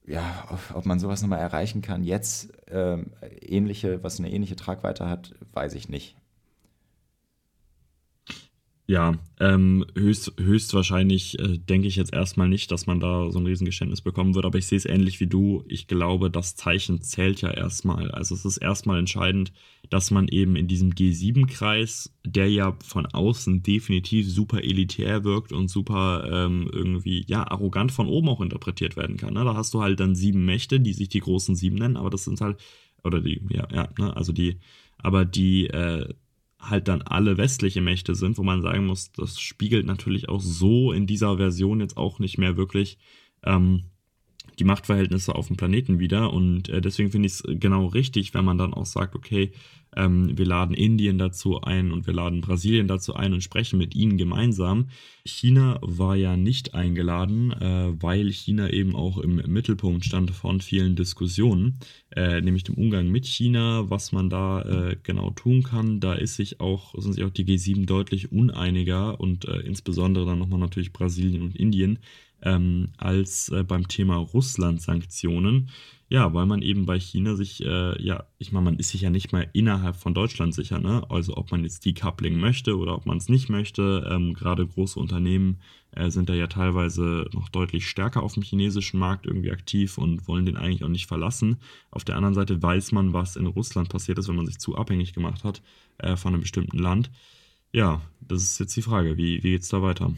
ja, ob man sowas nochmal erreichen kann, jetzt äh, ähnliche, was eine ähnliche Tragweite hat, weiß ich nicht. Ja, ähm, höchst, höchstwahrscheinlich äh, denke ich jetzt erstmal nicht, dass man da so ein Riesengeständnis bekommen wird, aber ich sehe es ähnlich wie du. Ich glaube, das Zeichen zählt ja erstmal. Also es ist erstmal entscheidend, dass man eben in diesem G7-Kreis, der ja von außen definitiv super elitär wirkt und super ähm, irgendwie, ja, arrogant von oben auch interpretiert werden kann. Ne? Da hast du halt dann sieben Mächte, die sich die großen sieben nennen, aber das sind halt, oder die, ja, ja, ne? also die, aber die, äh, halt dann alle westliche Mächte sind, wo man sagen muss, das spiegelt natürlich auch so in dieser Version jetzt auch nicht mehr wirklich ähm, die Machtverhältnisse auf dem Planeten wieder. Und äh, deswegen finde ich es genau richtig, wenn man dann auch sagt, okay, ähm, wir laden Indien dazu ein und wir laden Brasilien dazu ein und sprechen mit ihnen gemeinsam. China war ja nicht eingeladen, äh, weil China eben auch im Mittelpunkt stand von vielen Diskussionen, äh, nämlich dem Umgang mit China, was man da äh, genau tun kann. Da ist sich auch, sind sich auch die G7 deutlich uneiniger und äh, insbesondere dann nochmal natürlich Brasilien und Indien ähm, als äh, beim Thema Russland-Sanktionen. Ja, weil man eben bei China sich, äh, ja, ich meine, man ist sich ja nicht mal innerhalb von Deutschland sicher, ne? Also ob man jetzt Decoupling möchte oder ob man es nicht möchte. Ähm, Gerade große Unternehmen äh, sind da ja teilweise noch deutlich stärker auf dem chinesischen Markt irgendwie aktiv und wollen den eigentlich auch nicht verlassen. Auf der anderen Seite weiß man, was in Russland passiert ist, wenn man sich zu abhängig gemacht hat äh, von einem bestimmten Land. Ja, das ist jetzt die Frage, wie, wie geht es da weiter?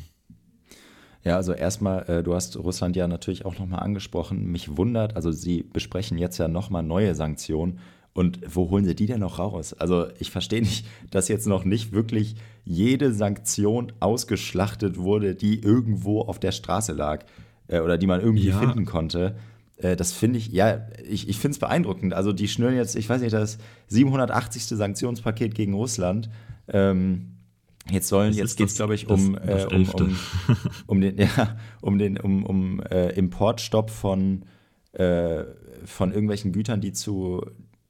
Ja, also erstmal, äh, du hast Russland ja natürlich auch nochmal angesprochen. Mich wundert, also sie besprechen jetzt ja nochmal neue Sanktionen. Und wo holen sie die denn noch raus? Also ich verstehe nicht, dass jetzt noch nicht wirklich jede Sanktion ausgeschlachtet wurde, die irgendwo auf der Straße lag äh, oder die man irgendwie ja. finden konnte. Äh, das finde ich, ja, ich, ich finde es beeindruckend. Also die schnüren jetzt, ich weiß nicht, das 780. Sanktionspaket gegen Russland. Ähm, Jetzt sollen, das jetzt geht es, glaube ich, um, äh, um, um, um, den, ja, um den, um, um äh, Importstopp von, äh, von irgendwelchen Gütern, die zu,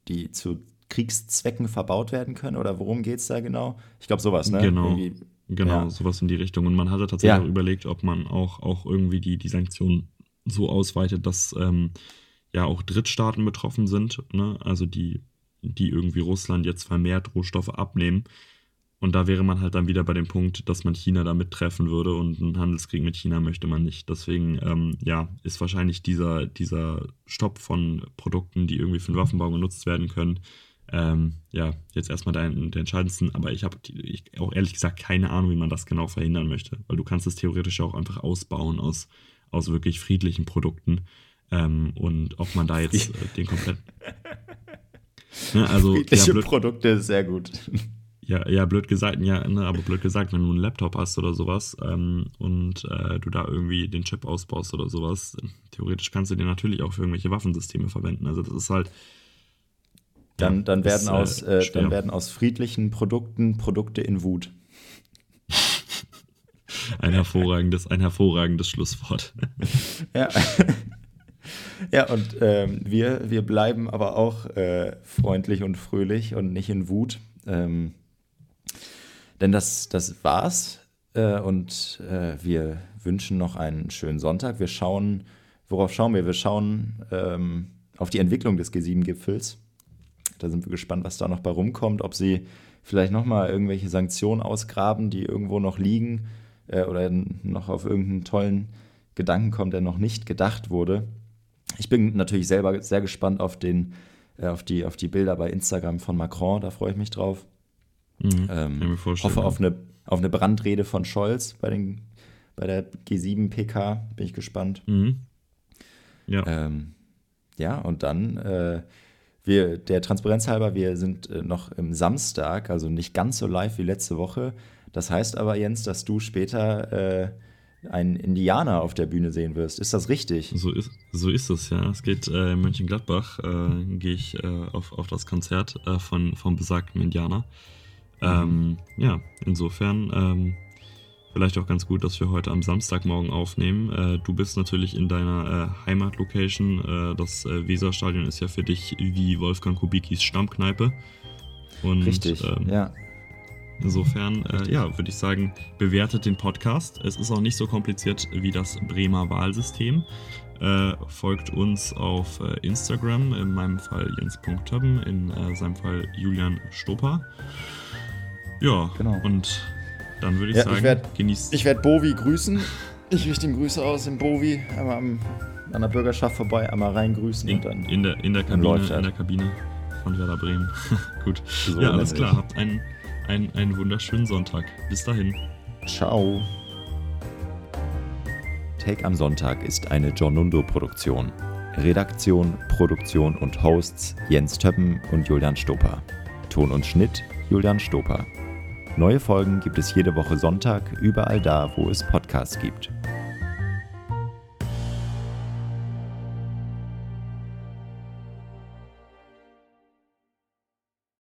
die zu Kriegszwecken verbaut werden können. Oder worum geht es da genau? Ich glaube, sowas, ne? Genau. Irgendwie, genau, ja. sowas in die Richtung. Und man hatte tatsächlich ja. auch überlegt, ob man auch, auch irgendwie die, die Sanktionen so ausweitet, dass ähm, ja auch Drittstaaten betroffen sind, ne? also die, die irgendwie Russland jetzt vermehrt Rohstoffe abnehmen und da wäre man halt dann wieder bei dem Punkt, dass man China damit treffen würde und einen Handelskrieg mit China möchte man nicht. Deswegen, ähm, ja, ist wahrscheinlich dieser, dieser Stopp von Produkten, die irgendwie für den Waffenbau genutzt werden können, ähm, ja, jetzt erstmal der, der entscheidendsten. Aber ich habe auch ehrlich gesagt keine Ahnung, wie man das genau verhindern möchte. Weil du kannst es theoretisch auch einfach ausbauen aus, aus wirklich friedlichen Produkten. Ähm, und ob man da jetzt äh, den komplett. Ne, also, Friedliche ja, Produkte sehr gut. Ja, ja, blöd gesagt, ja, ne, aber blöd gesagt, wenn du einen Laptop hast oder sowas ähm, und äh, du da irgendwie den Chip ausbaust oder sowas, theoretisch kannst du den natürlich auch für irgendwelche Waffensysteme verwenden. Also das ist halt. Dann, ja, dann, werden, ist, aus, äh, äh dann werden aus friedlichen Produkten Produkte in Wut. ein hervorragendes, ein hervorragendes Schlusswort. ja. Ja, und ähm, wir, wir bleiben aber auch äh, freundlich und fröhlich und nicht in Wut. Ähm, denn das, das war's. Äh, und äh, wir wünschen noch einen schönen Sonntag. Wir schauen, worauf schauen wir? Wir schauen ähm, auf die Entwicklung des G7-Gipfels. Da sind wir gespannt, was da noch bei rumkommt, ob sie vielleicht nochmal irgendwelche Sanktionen ausgraben, die irgendwo noch liegen äh, oder noch auf irgendeinen tollen Gedanken kommen, der noch nicht gedacht wurde. Ich bin natürlich selber sehr gespannt auf, den, auf, die, auf die Bilder bei Instagram von Macron, da freue ich mich drauf. Mhm, ähm, hoffe auf eine, auf eine Brandrede von Scholz bei, den, bei der G7 PK. Bin ich gespannt. Mhm. Ja. Ähm, ja, und dann, äh, wir, der Transparenz halber, wir sind äh, noch im Samstag, also nicht ganz so live wie letzte Woche. Das heißt aber, Jens, dass du später äh, einen Indianer auf der Bühne sehen wirst. Ist das richtig? So ist, so ist es, ja. Es geht äh, in Mönchengladbach, äh, gehe ich äh, auf, auf das Konzert äh, von, vom besagten Indianer. Ähm. Ja, insofern ähm, vielleicht auch ganz gut, dass wir heute am Samstagmorgen aufnehmen. Äh, du bist natürlich in deiner äh, Heimatlocation. das Weserstadion ist ja für dich wie Wolfgang Kubikis Stammkneipe. Und, Richtig, ähm, ja. Insofern, äh, ja, würde ich sagen, bewertet den Podcast. Es ist auch nicht so kompliziert wie das Bremer Wahlsystem. Äh, folgt uns auf äh, Instagram, in meinem Fall Jens.többen, in äh, seinem Fall Julian Stopper. Ja, genau. und dann würde ich ja, sagen, ich werd, genießt. Ich werde Bovi grüßen. Ich richte ihm Grüße aus in Bovi, einmal am, an der Bürgerschaft vorbei, einmal rein grüßen in, und dann. In der, in der Kabine, in der Kabine von Werder Bremen. Gut. So ja, alles klar. Habt einen einen, einen wunderschönen Sonntag. Bis dahin. Ciao. Take am Sonntag ist eine Giornundo-Produktion. Redaktion, Produktion und Hosts Jens Töppen und Julian Stoper. Ton und Schnitt Julian Stoper. Neue Folgen gibt es jede Woche Sonntag überall da, wo es Podcasts gibt.